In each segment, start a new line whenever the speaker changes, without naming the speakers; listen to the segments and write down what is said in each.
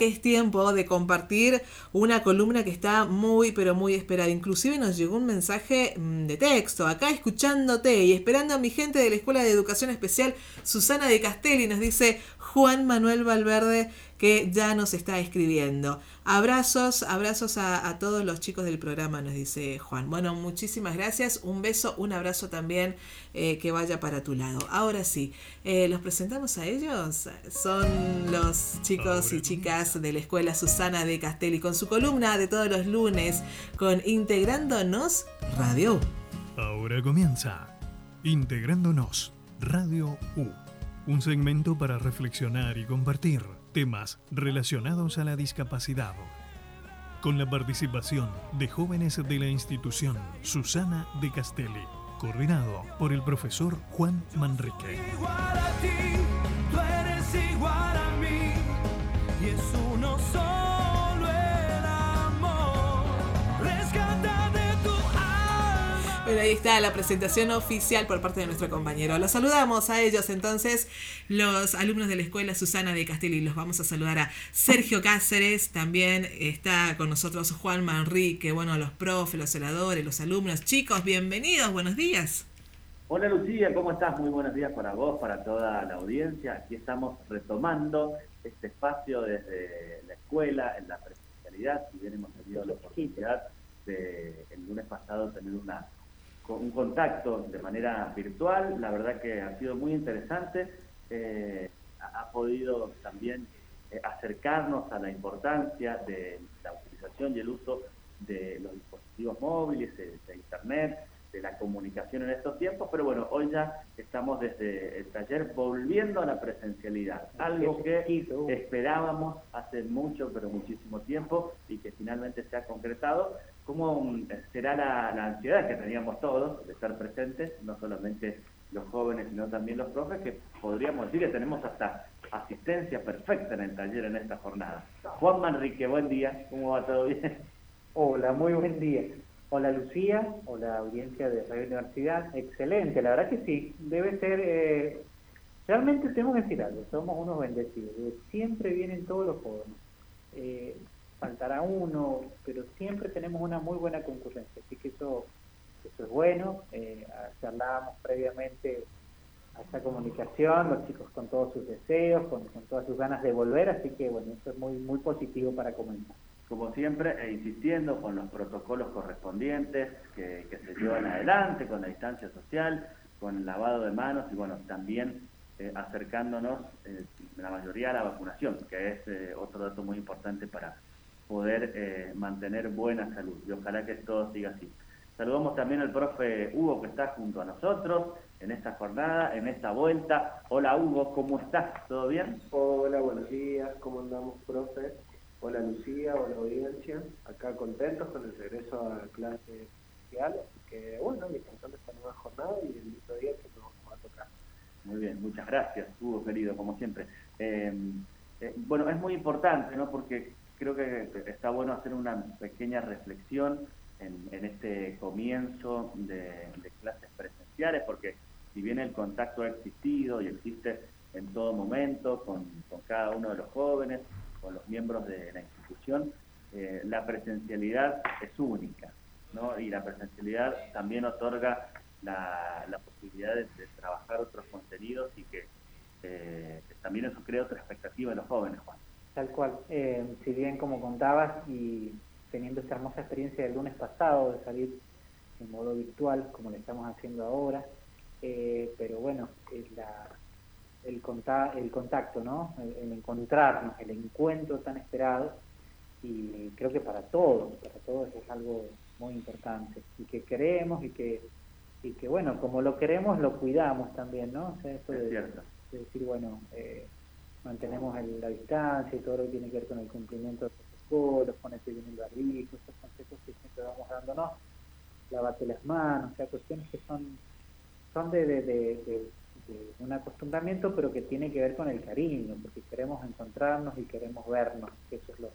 que es tiempo de compartir una columna que está muy, pero muy esperada. Inclusive nos llegó un mensaje mm, de texto, acá escuchándote y esperando a mi gente de la Escuela de Educación Especial, Susana de Castelli, nos dice Juan Manuel Valverde que ya nos está escribiendo. Abrazos, abrazos a, todos los chicos del programa, nos dice Juan. Bueno, muchísimas gracias. Un beso, un abrazo también eh, que vaya para tu lado. Ahora sí, eh, ¿los presentamos a ellos? Son los chicos y chicas de la Escuela Susana de Castelli con su columna de todos los lunes con Integrándonos Radio.
Ahora comienza Integrándonos Radio U, un segmento para reflexionar y compartir temas relacionados a la discapacidad, con la participación de jóvenes de la institución Susana de Castelli, coordinado por el profesor Juan Manrique.
Ahí está la presentación oficial por parte de nuestro compañero. Los saludamos a ellos entonces, los alumnos de la escuela Susana de Castelli. Los vamos a saludar a Sergio Cáceres, también está con nosotros Juan Manrique, bueno, los profes, los celadores, los alumnos. Chicos, bienvenidos, buenos días.
Hola Lucía, ¿cómo estás? Muy buenos días para vos, para toda la audiencia. Aquí estamos retomando este espacio desde la escuela, en la presencialidad, si bien hemos tenido la oportunidad de el lunes pasado tener una un contacto de manera virtual, la verdad que ha sido muy interesante, eh, ha, podido también eh, acercarnos a la importancia de la utilización y el uso de los dispositivos móviles, de, Internet, de la comunicación en estos tiempos, pero bueno, hoy ya estamos desde el taller volviendo a la presencialidad, algo que esperábamos hace mucho, pero muchísimo tiempo y que finalmente se ha concretado cómo será la, ansiedad que teníamos todos de estar presentes, no solamente los jóvenes, sino también los profes, que podríamos decir que tenemos hasta asistencia perfecta en el taller en esta jornada. Juan Manrique, buen día, ¿cómo va todo bien?
Hola, muy buen día. Hola Lucía, hola audiencia de Radio Universidad, excelente, la verdad que sí, debe ser, eh, realmente tenemos que decir algo, somos unos bendecidos, siempre vienen todos los jóvenes. Eh, faltará uno, pero siempre tenemos una muy buena concurrencia, así que eso, eso es bueno. Eh, charlábamos previamente a esta comunicación, los chicos con todos sus deseos, con, todas sus ganas de volver, así que bueno, eso es muy, muy positivo para comenzar.
Como siempre, e insistiendo con los protocolos correspondientes que, se llevan adelante, con la distancia social, con el lavado de manos y bueno, también eh, acercándonos eh, la mayoría a la vacunación, que es eh, otro dato muy importante para, poder eh, mantener buena salud. Y ojalá que todo siga así. Saludamos también al profe Hugo que está junto a nosotros en esta jornada, en esta vuelta. Hola Hugo, ¿cómo estás? ¿Todo bien?
Hola, buenos días, ¿cómo andamos, profe? Hola Lucía, hola audiencia. Acá contentos con el regreso a clase social. Que bueno, disfrutando esta nueva jornada y el mismo día que nos va a tocar.
Muy bien, muchas gracias, Hugo querido, como siempre. Eh, eh, bueno, es muy importante, ¿no? Porque creo que está bueno hacer una pequeña reflexión en, este comienzo de, clases presenciales, porque si bien el contacto ha existido y existe en todo momento con, cada uno de los jóvenes, con los miembros de la institución, eh, la presencialidad es única, ¿no? Y la presencialidad también otorga la, posibilidad de, trabajar otros contenidos y que eh, también eso crea otra expectativa en los jóvenes, Juan.
Tal cual. Eh, si bien, como contabas, y teniendo esta hermosa experiencia del lunes pasado de salir en modo virtual, como lo estamos haciendo ahora, eh, pero bueno, la, el, el contacto, ¿no? El, encontrarnos, el encuentro tan esperado, y creo que para todos, para todos es algo muy importante, y que queremos y que, y que bueno, como lo queremos, lo cuidamos también, ¿no? O sea, eso de, de, decir, bueno, eh, mantenemos la distancia y todo lo que tiene que ver con el cumplimiento de protocolos, ponete bien el barbijo, esos consejos que siempre vamos dándonos, lavate las manos, o sea, cuestiones que son, son de, de, de, un acostumbramiento, pero que tiene que ver con el cariño, porque queremos encontrarnos y queremos vernos, que eso es lo,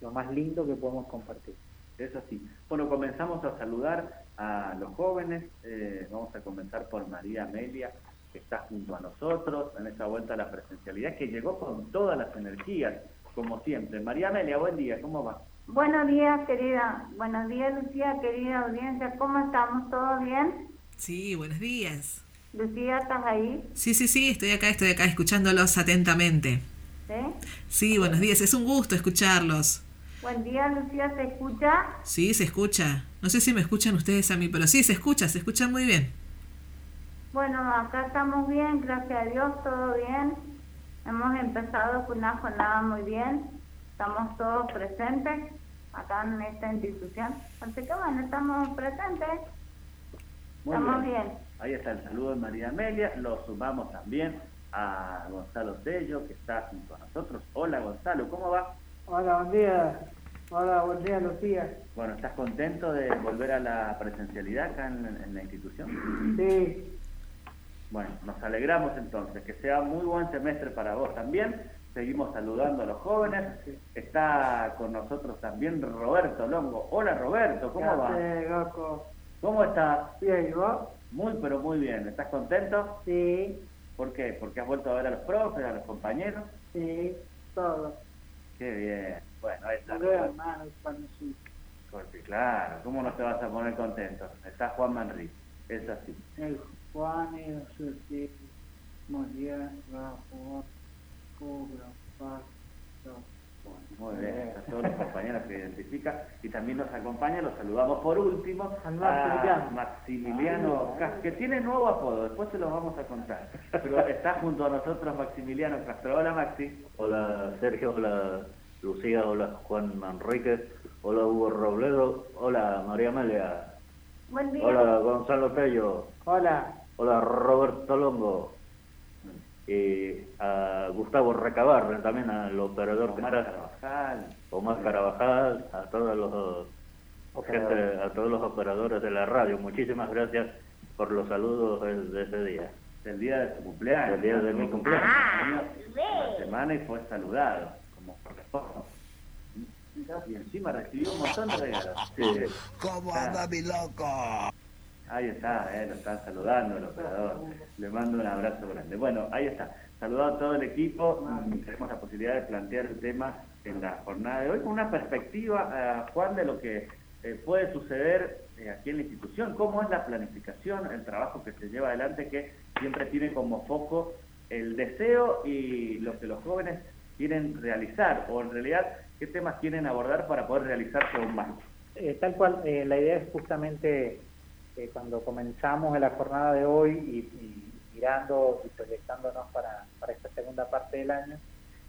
lo más lindo que podemos compartir.
Es así. Bueno, comenzamos a saludar a los jóvenes. Eh, vamos a comenzar por María Amelia que está junto a nosotros en esa vuelta a la presencialidad, que llegó con todas las energías. como siempre. María Amelia, buen día, ¿cómo va?
Buenos días, querida. Buenos días, Lucía, querida audiencia. ¿Cómo estamos? ¿Todo bien?
Sí, buenos días.
Lucía, ¿estás ahí?
Sí, sí, sí, estoy acá, estoy acá escuchándolos atentamente.
¿Sí?
Sí, buenos días, es un gusto escucharlos.
Buen día, Lucía, ¿se escucha?
Sí, se escucha. No sé si me escuchan ustedes a mí, pero sí, se escucha, se escucha muy bien.
Bueno, acá estamos bien, gracias a Dios, todo bien. Hemos empezado con una jornada muy bien. Estamos todos presentes acá en esta institución. Así que bueno, estamos presentes.
Muy
estamos
bien.
bien.
Ahí está el saludo de María Amelia. Lo sumamos también a Gonzalo Tello, que está junto a nosotros. Hola, Gonzalo, ¿cómo va?
Hola, buen día. Hola, buen día, Lucía.
Bueno, ¿estás contento de volver a la presencialidad acá en, en la institución?
Sí,
Bueno, nos alegramos entonces. Que sea muy buen semestre para vos también. Seguimos saludando a los jóvenes. Está con nosotros también Roberto Longo. Hola, Roberto, ¿cómo
¿qué
va?
loco?
¿Cómo estás?
Bien, ¿y vos?
Muy, pero muy bien. ¿Estás contento?
Sí,
¿Por qué? ¿Porque has vuelto a ver a los profes, a los compañeros?
sí, todo.
Qué bien. Bueno, ahí está.
Hermano, sí.
Porque claro, ¿cómo no te vas a poner contento? Está Juan Manrique, es así.
El Juan y el Susi, María, Rafa, Cobra, Pasto.
Muy bien, a todos los compañeros que identifican y también nos acompaña, los saludamos por último a
Maximiliano.
Castro, que tiene nuevo apodo, después se lo vamos a contar. Pero está junto a nosotros Maximiliano Castro. Hola Maxi.
Hola Sergio, hola Lucía, hola Juan Manrique, hola Hugo Robledo, hola María Amelia,
Buen día.
hola Gonzalo Tello,
Hola,
hola Roberto Longo y a Gustavo Recabarren, también al operador que
Omar
está,
Carvajal.
Omar Carabajal, a todos los gente, a todos los operadores de la radio. Muchísimas gracias por los saludos de, de ese día.
El día de su cumpleaños.
El día de mi cumpleaños.
La semana y fue saludado, como corresponde. Y encima recibió un montón de regalos.
Sí.
¿Cómo anda mi loco?
Ahí está, eh, lo están saludando el operador. Le mando un abrazo grande. Bueno, ahí está. Saludado a todo el equipo. Mm, Tenemos la posibilidad de plantear el tema en la jornada de hoy con una perspectiva, eh, Juan, de lo que eh, puede suceder eh, aquí en la institución. ¿Cómo es la planificación, el trabajo que se lleva adelante que siempre tiene como foco el deseo y lo que los jóvenes quieren realizar? O en realidad, ¿qué temas quieren abordar para poder realizarse aún más?
Eh, tal cual, la idea es justamente eh, cuando comenzamos en la jornada de hoy y, y mirando y proyectándonos para, para esta segunda parte del año,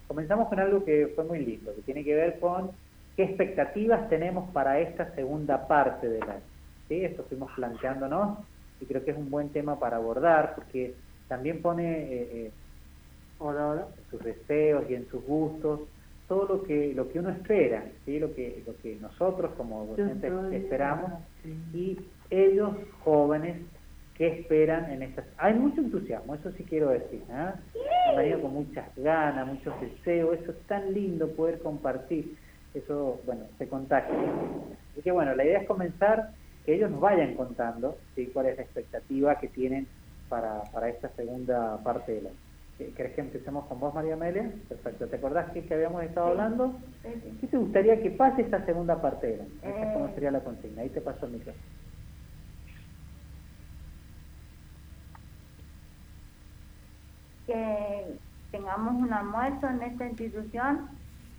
comenzamos con algo que fue muy lindo, que tiene que ver con qué expectativas tenemos para esta segunda parte del año. ¿sí? Esto fuimos planteándonos y creo que es un buen tema para abordar porque también pone eh, eh,
hola, hola.
en sus deseos y en sus gustos todo lo que lo que uno espera, ¿sí? lo que lo que nosotros como docentes esperamos y ellos jóvenes que esperan en estas hay mucho entusiasmo eso sí quiero decir ¿ah? han venido con muchas ganas muchos deseos eso es tan lindo poder compartir eso bueno se contagia así que bueno la idea es comenzar que ellos nos vayan contando ¿sí? cuál es la expectativa que tienen para, para esta segunda parte del año Eh, ¿Querés que empecemos con vos, María Amelia? Perfecto. ¿Te acordás que, que habíamos estado hablando?
Sí.
¿Qué te gustaría que pase esta segunda parte? Esta
Eh.
¿Cómo sería la consigna? Ahí te paso el micrófono.
que tengamos un almuerzo en esta institución,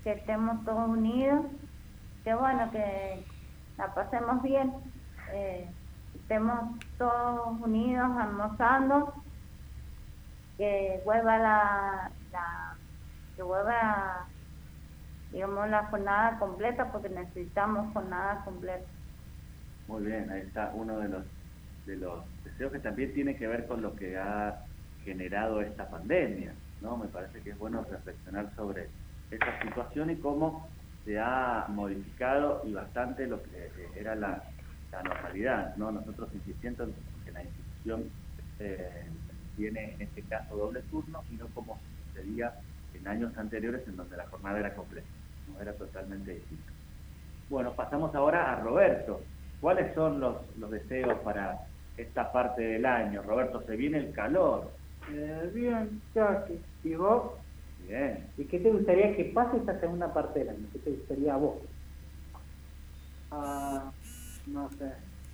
que estemos todos unidos, que bueno, que la pasemos bien, eh, estemos todos unidos almorzando, que vuelva la, la que vuelva digamos la jornada completa porque necesitamos jornada completa.
Muy bien, ahí está uno de los de los deseos que también tiene que ver con lo que ha generado esta pandemia, ¿no? Me parece que es bueno reflexionar sobre esta situación y cómo se ha modificado y bastante lo que eh, era la, la normalidad, ¿no? Nosotros insistiendo en que la institución eh, tiene en este caso doble turno y no como sucedía en años anteriores en donde la jornada era completa, no era totalmente distinto. Bueno, pasamos ahora a Roberto. ¿Cuáles son los, los deseos para esta parte del año? Roberto, se viene el calor.
Eh, bien, Jackie. ¿Y vos?
Bien.
¿Y qué te gustaría que pase esta segunda parte del año? ¿Qué te gustaría a vos?
Ah, no sé.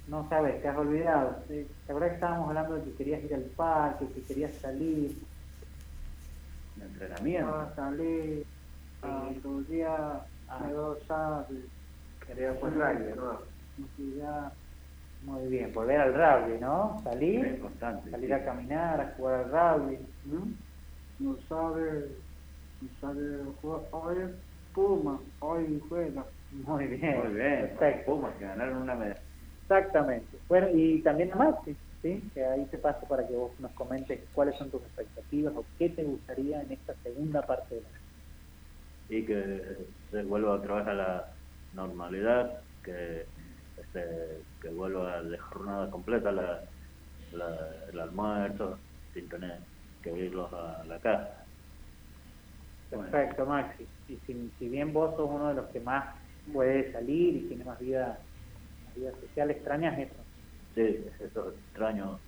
No sabes, te has olvidado. ¿sí? La verdad que estábamos hablando de que querías ir al parque, que querías salir.
Un entrenamiento.
Ah, salí. Ah, todo el día
Ah.
me gozaba.
Quería pues rugby, ¿no?
Muy bien, volver al rugby, ¿no? Salir,
constante.
salir
sí.
a caminar, a jugar al rugby.
¿no? No sabe, no sabe jugar. Hoy es Puma, hoy juega.
Muy bien.
Muy bien.
Perfecto.
Pumas que ganaron una medalla.
Exactamente. Bueno, y también a Maxi, ¿sí? Que ahí te paso para que vos nos comentes cuáles son tus expectativas o qué te gustaría en esta segunda parte del año.
y que se vuelva otra vez a la normalidad, que este, que vuelva de jornada completa la, la- el almuerzo sin tener que irlos a la casa.
Perfecto, Maxi. Y si, si bien vos sos uno de los que más puede salir y tiene más vida, más vida social, extrañas eso.
Sí, eso extraño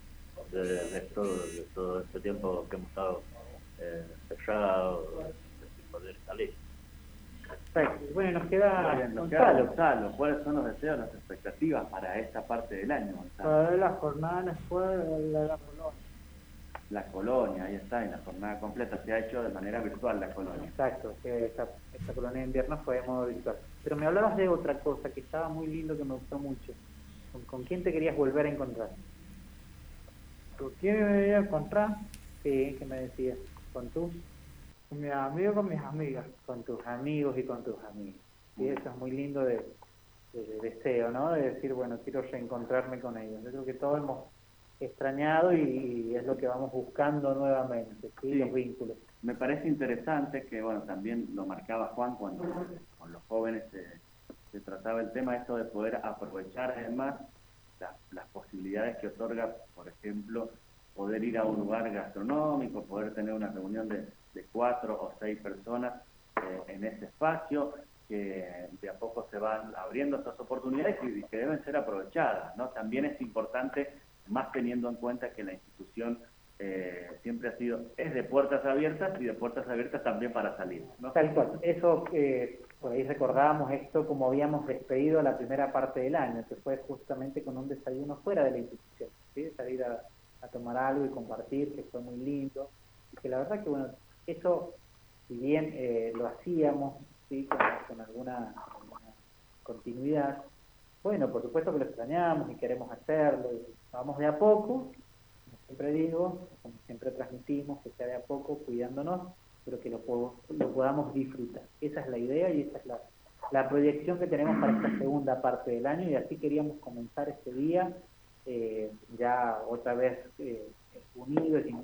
de, de todo, de todo este tiempo que hemos estado eh, encerrados, sin poder salir.
Perfecto. Bueno, nos queda
bien, nos
Gonzalo.
Gonzalo, ¿cuáles son los deseos, las expectativas para esta parte del año, Gonzalo?
Para ver la jornada la escuela de la Colonia.
La colonia, ahí está, en la jornada completa. Se ha hecho de manera virtual la colonia.
Exacto, esta, esta colonia de invierno fue de modo virtual. Pero me hablabas de otra cosa que estaba muy lindo, que me gustó mucho. ¿Con, con quién te querías volver a encontrar?
¿Con quién me voy a encontrar?
Sí, que me decías. ¿Con tus,
Con mis amigos, con mis amigas.
con tus amigos y con tus amigos? Y eso es muy lindo de, de- de deseo, ¿no? De decir, bueno, quiero reencontrarme con ellos. Yo creo que todos hemos extrañado y, y es lo que vamos buscando nuevamente, ¿sí?
Sí.
Los vínculos.
Me parece interesante que, bueno, también lo marcaba Juan cuando con los jóvenes se, se trataba el tema, esto de poder aprovechar además la- las posibilidades que otorga, por ejemplo, poder ir a un lugar gastronómico, poder tener una reunión de, de cuatro o seis personas eh, en ese espacio, que de a poco se van abriendo estas oportunidades y que deben ser aprovechadas, ¿no? También es importante, más teniendo en cuenta que la institución eh, siempre ha sido, es de puertas abiertas y de puertas abiertas también para salir, ¿no?
Tal cual. Eso, eh, por ahí recordábamos esto como habíamos despedido la primera parte del año, que fue justamente con un desayuno fuera de la institución, salir a, a tomar algo y compartir, que fue muy lindo. Y que la verdad que, bueno, eso, si bien eh, lo hacíamos ¿sí? con, con alguna, alguna continuidad, bueno, por supuesto que lo extrañamos y queremos hacerlo, y vamos de a poco, como siempre digo, como siempre transmitimos, que sea de a poco, cuidándonos, pero que lo, lo podamos disfrutar. Esa es la idea y esa es la, la proyección que tenemos para esta segunda parte del año y así queríamos comenzar este día eh, ya otra vez eh, unidos y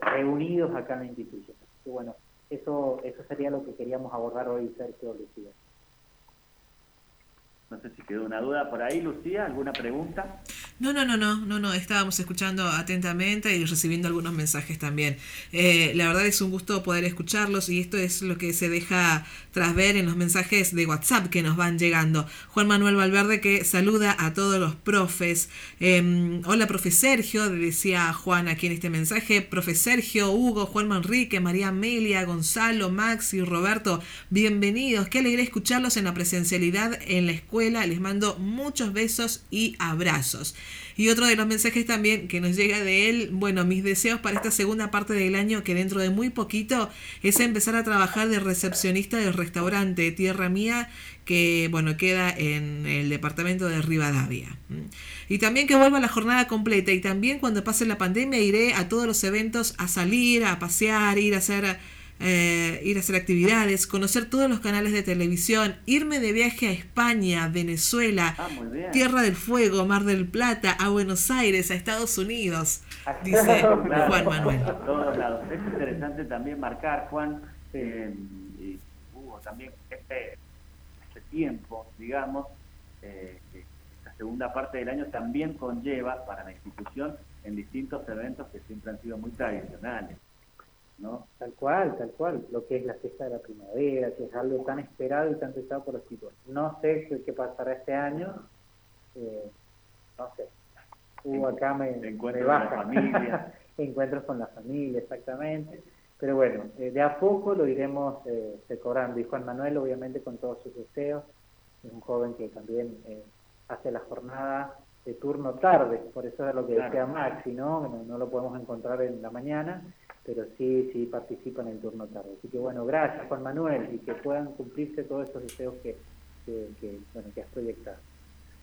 reunidos acá en la institución. Bueno, eso, eso sería lo que queríamos abordar hoy, Sergio Lucía.
No sé si quedó una duda por ahí, Lucía, ¿alguna pregunta?
No, no, no, no, no, no, estábamos escuchando atentamente y recibiendo algunos mensajes también. Eh, la verdad es un gusto poder escucharlos y esto es lo que se deja tras ver en los mensajes de WhatsApp que nos van llegando. Juan Manuel Valverde que saluda a todos los profes. Eh, hola, profe Sergio, decía Juan aquí en este mensaje. Profe Sergio, Hugo, Juan Manrique, María Amelia, Gonzalo, Maxi, Roberto, bienvenidos. Qué alegría escucharlos en la presencialidad en la escuela. Les mando muchos besos y abrazos. Y otro de los mensajes también que nos llega de él, bueno, mis deseos para esta segunda parte del año, que dentro de muy poquito es empezar a trabajar de recepcionista del restaurante Tierra Mía, que bueno, queda en el departamento de Rivadavia. Y también que vuelva la jornada completa y también cuando pase la pandemia iré a todos los eventos a salir, a pasear, ir a hacer eh, ir a hacer actividades, conocer todos los canales de televisión, irme de viaje a España, Venezuela,
Ah.
Tierra del Fuego, Mar del Plata, a Buenos Aires, a Estados Unidos, dice Juan Manuel.
A todos lados. Es interesante también marcar, Juan, eh, y hubo también este, este tiempo, digamos, eh, esta segunda parte del año también conlleva para la institución en distintos eventos que siempre han sido muy tradicionales. ¿No?
Tal cual, tal cual, lo que es la fiesta de la primavera, que es algo tan esperado y tan deseado por los chicos. No sé qué, pasará este año, eh, no sé. Hubo acá me, me
Encuentros con la
baja.
familia.
Encuentros con la familia, exactamente. pero bueno, eh, de a poco lo iremos eh, decorando. Y Juan Manuel, obviamente, con todos sus deseos, es un joven que también eh, hace la jornada de turno tarde, por eso es lo que
Claro.
decía Maxi, ¿no? ¿no? No lo podemos encontrar en la mañana, pero sí, sí participa en el turno tarde. Así que bueno, gracias Juan Manuel y que puedan cumplirse todos esos deseos que, que, que, bueno, que has proyectado.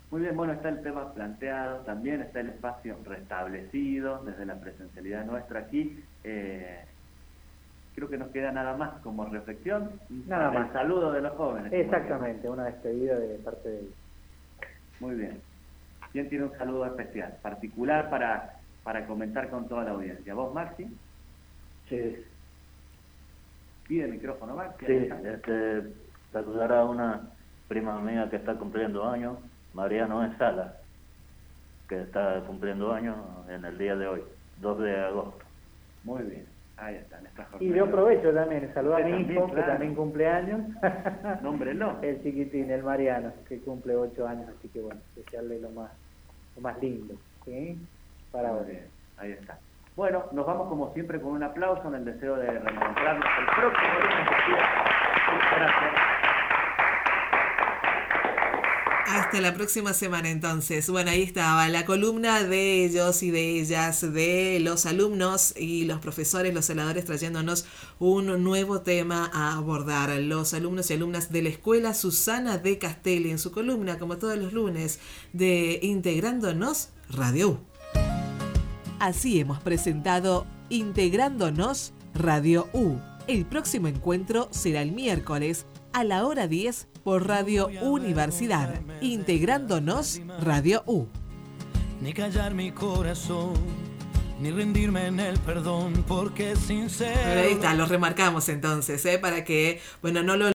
Muy bien, bueno, está el tema planteado, también está el espacio restablecido desde la presencialidad nuestra aquí. Eh, creo que nos queda nada más como reflexión.
Nada
el
más.
saludo de los jóvenes.
Exactamente, una despedida de parte de ellos.
Muy bien. ¿Quién tiene un saludo especial, particular para, para comentar con toda la audiencia? ¿Vos, Maxi?
Sí,
Pide el micrófono, Maxi.
sí, este, saludar a una prima mía que está cumpliendo años, Mariano E. Sala, que está cumpliendo años en el día de hoy, 2 de agosto.
Muy bien. Ahí está, nuestra
Y yo aprovecho también, saludar a mi hijo, que también cumple años.
Nómbrelo.
El chiquitín, el Mariano, que cumple ocho años, así que bueno, desearle lo más, lo más lindo, ¿sí? Para
Muy bien, ahí está. Bueno, nos vamos como siempre con un aplauso en el deseo de reencontrarnos el próximo lunes. Gracias.
Hasta la próxima semana entonces. Bueno, ahí estaba la columna de ellos y de ellas, de los alumnos y los profesores, los celadores trayéndonos un nuevo tema a abordar. Los alumnos y alumnas de la escuela Susana de Castelli en su columna, como todos los lunes, de Integrándonos Radio U. Así hemos presentado Integrándonos Radio U. El próximo encuentro será el miércoles a la hora 10 por Radio Universidad. Integrándonos Radio U.
ni callar mi corazón, ni rendirme en el perdón, porque sincero.
Ahí está, lo remarcamos entonces, ¿eh? para que, bueno, no lo